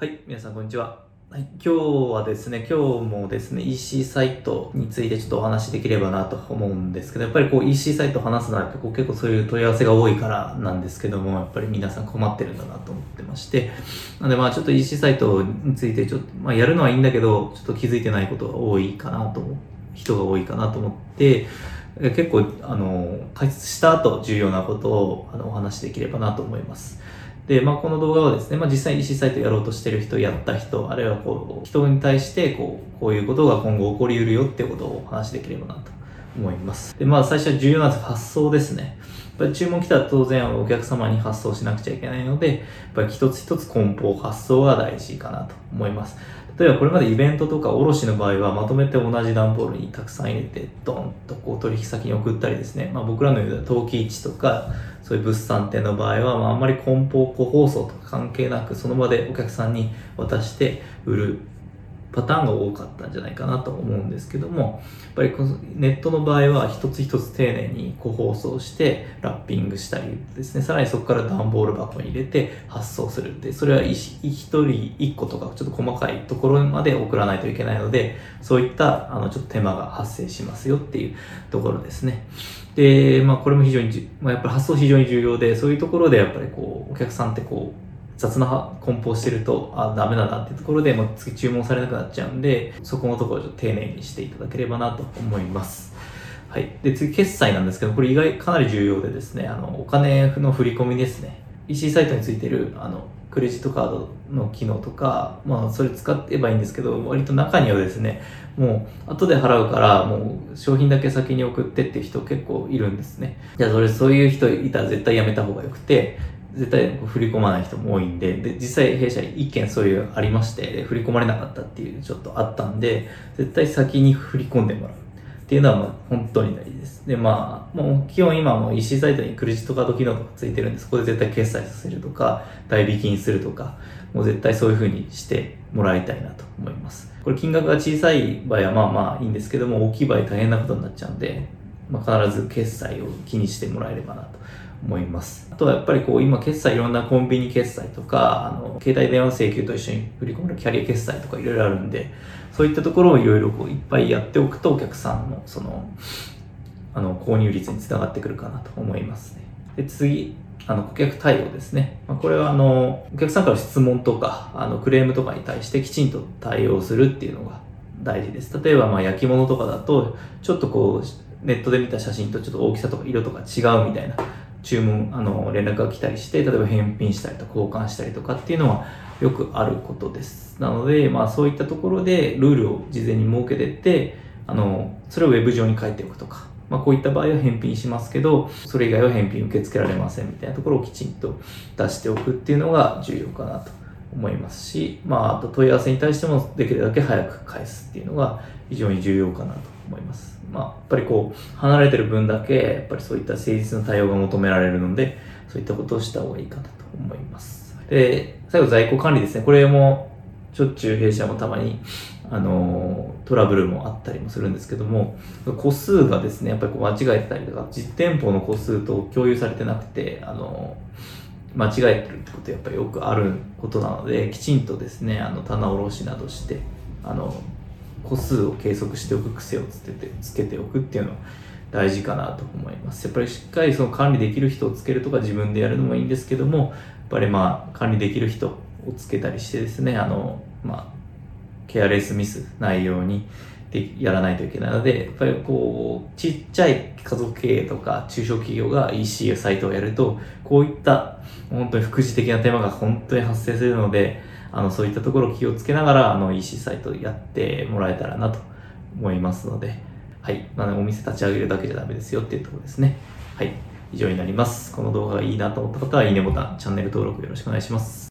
はい、皆さんこんにちは。はい、今日はですね、今日もですね、EC サイトについてちょっとお話しできればなと思うんですけど、やっぱりこう EC サイト話すのはやっぱこう結構そういう問い合わせが多いからなんですけども、やっぱり皆さん困ってるんだなと思ってまして、なのでまあちょっと EC サイトについてちょっと、まあやるのはいいんだけど、ちょっと気づいてないことが多いかなと思う、人が多いかなと思って、結構、あの、解説した後重要なことをあのお話しできればなと思います。で、まあ、この動画はですね、まあ、実際に EC サイトやろうとしてる人、やった人、あるいはこう、人に対して、こう、こういうことが今後起こり得るよってことをお話しできればなと思います。で、まあ、最初は重要な発想ですね。やっぱり注文来たら当然お客様に発送しなくちゃいけないので、やっぱり一つ一つ梱包発送が大事かなと思います。例えばこれまでイベントとか卸の場合はまとめて同じ段ボールにたくさん入れてドンとこう取引先に送ったりですね、まあ、僕らのような陶器市とかそういう物産展の場合は、まあ、あんまり梱包個包装とか関係なくその場でお客さんに渡して売る。パターンが多かったんじゃないかなと思うんですけどもやっぱりこのネットの場合は一つ一つ丁寧に個包装してラッピングしたりですねさらにそこから段ボール箱に入れて発送するでそれは一人一個とかちょっと細かいところまで送らないといけないのでそういったあのちょっと手間が発生しますよっていうところですね。でまあこれも非常に、まあ、やっぱり発送非常に重要でそういうところでやっぱりこうお客さんってこう雑な梱包してると、あ、ダメだなっていうところで、もう次注文されなくなっちゃうんで、そこのところをちょっと丁寧にしていただければなと思います。はい。で、次、決済なんですけど、これ意外、かなり重要でですね、あの、お金の振り込みですね。EC サイトについてる、あの、クレジットカードの機能とか、まあ、それ使ってばいいんですけど、割と中にはですね、もう、後で払うから、もう、商品だけ先に送ってっていう人結構いるんですね。じゃあ、それ、そういう人いたら絶対やめた方がよくて、絶対振り込まない人も多いんで、で、実際弊社一件そういうありまして、振り込まれなかったっていうちょっとあったんで、絶対先に振り込んでもらうっていうのはまあ本当に大事です。で、まあ、もう基本今も EC サイトにクレジットカード機能とかついてるんで、そこで絶対決済させるとか、代引きにするとか、もう絶対そういう風にしてもらいたいなと思います。これ金額が小さい場合はまあまあいいんですけども、大きい場合大変なことになっちゃうんで、まあ、必ず決済を気にしてもらえればなと思います。あとはやっぱりこう今決済いろんなコンビニ決済とか、あの、携帯電話請求と一緒に振り込めるキャリア決済とかいろいろあるんで、そういったところをいろいろこういっぱいやっておくとお客さんのその、あの、購入率につながってくるかなと思いますね。で、次、あの、顧客対応ですね。まあ、これはあの、お客さんから質問とか、あの、クレームとかに対してきちんと対応するっていうのが大事です。例えばまあ焼き物とかだと、ちょっとこう、ネットで見た写真とちょっと大きさとか色とか違うみたいな注文、あの、連絡が来たりして、例えば返品したりとか交換したりとかっていうのはよくあることです。なので、まあそういったところでルールを事前に設けてって、あの、それをウェブ上に書いておくとか、まあこういった場合は返品しますけど、それ以外は返品受け付けられませんみたいなところをきちんと出しておくっていうのが重要かなと思いますし、まああと問い合わせに対してもできるだけ早く返すっていうのが非常に重要かなと思います。まあ、やっぱりこう、離れてる分だけ、やっぱりそういった誠実な対応が求められるので、そういったことをした方がいいかなと思います。で、最後在庫管理ですね。これも、しょっちゅう弊社もたまに、あの、トラブルもあったりもするんですけども、個数がですね、やっぱりこう間違えてたりとか、実店舗の個数と共有されてなくて、あの、間違えてるってことやっぱりよくあることなので、きちんとですね、あの、棚卸しなどして、あの、個数を計測しておく癖をつけてつけておくっていうのは大事かなと思います。やっぱりしっかりその管理できる人をつけるとか自分でやるのもいいんですけども、やっぱりまあ管理できる人をつけたりしてですね、あの、まあ、ケアレスミスないようにでやらないといけないので、やっぱりこう、ちっちゃい家族経営とか中小企業が EC サイトをやると、こういった本当に副次的な手間が本当に発生するので、あの、そういったところ気をつけながら、あの、EC サイトやってもらえたらなと思いますので、はい。なので、お店立ち上げるだけじゃダメですよっていうところですね。はい。以上になります。この動画がいいなと思った方は、いいねボタン、チャンネル登録よろしくお願いします。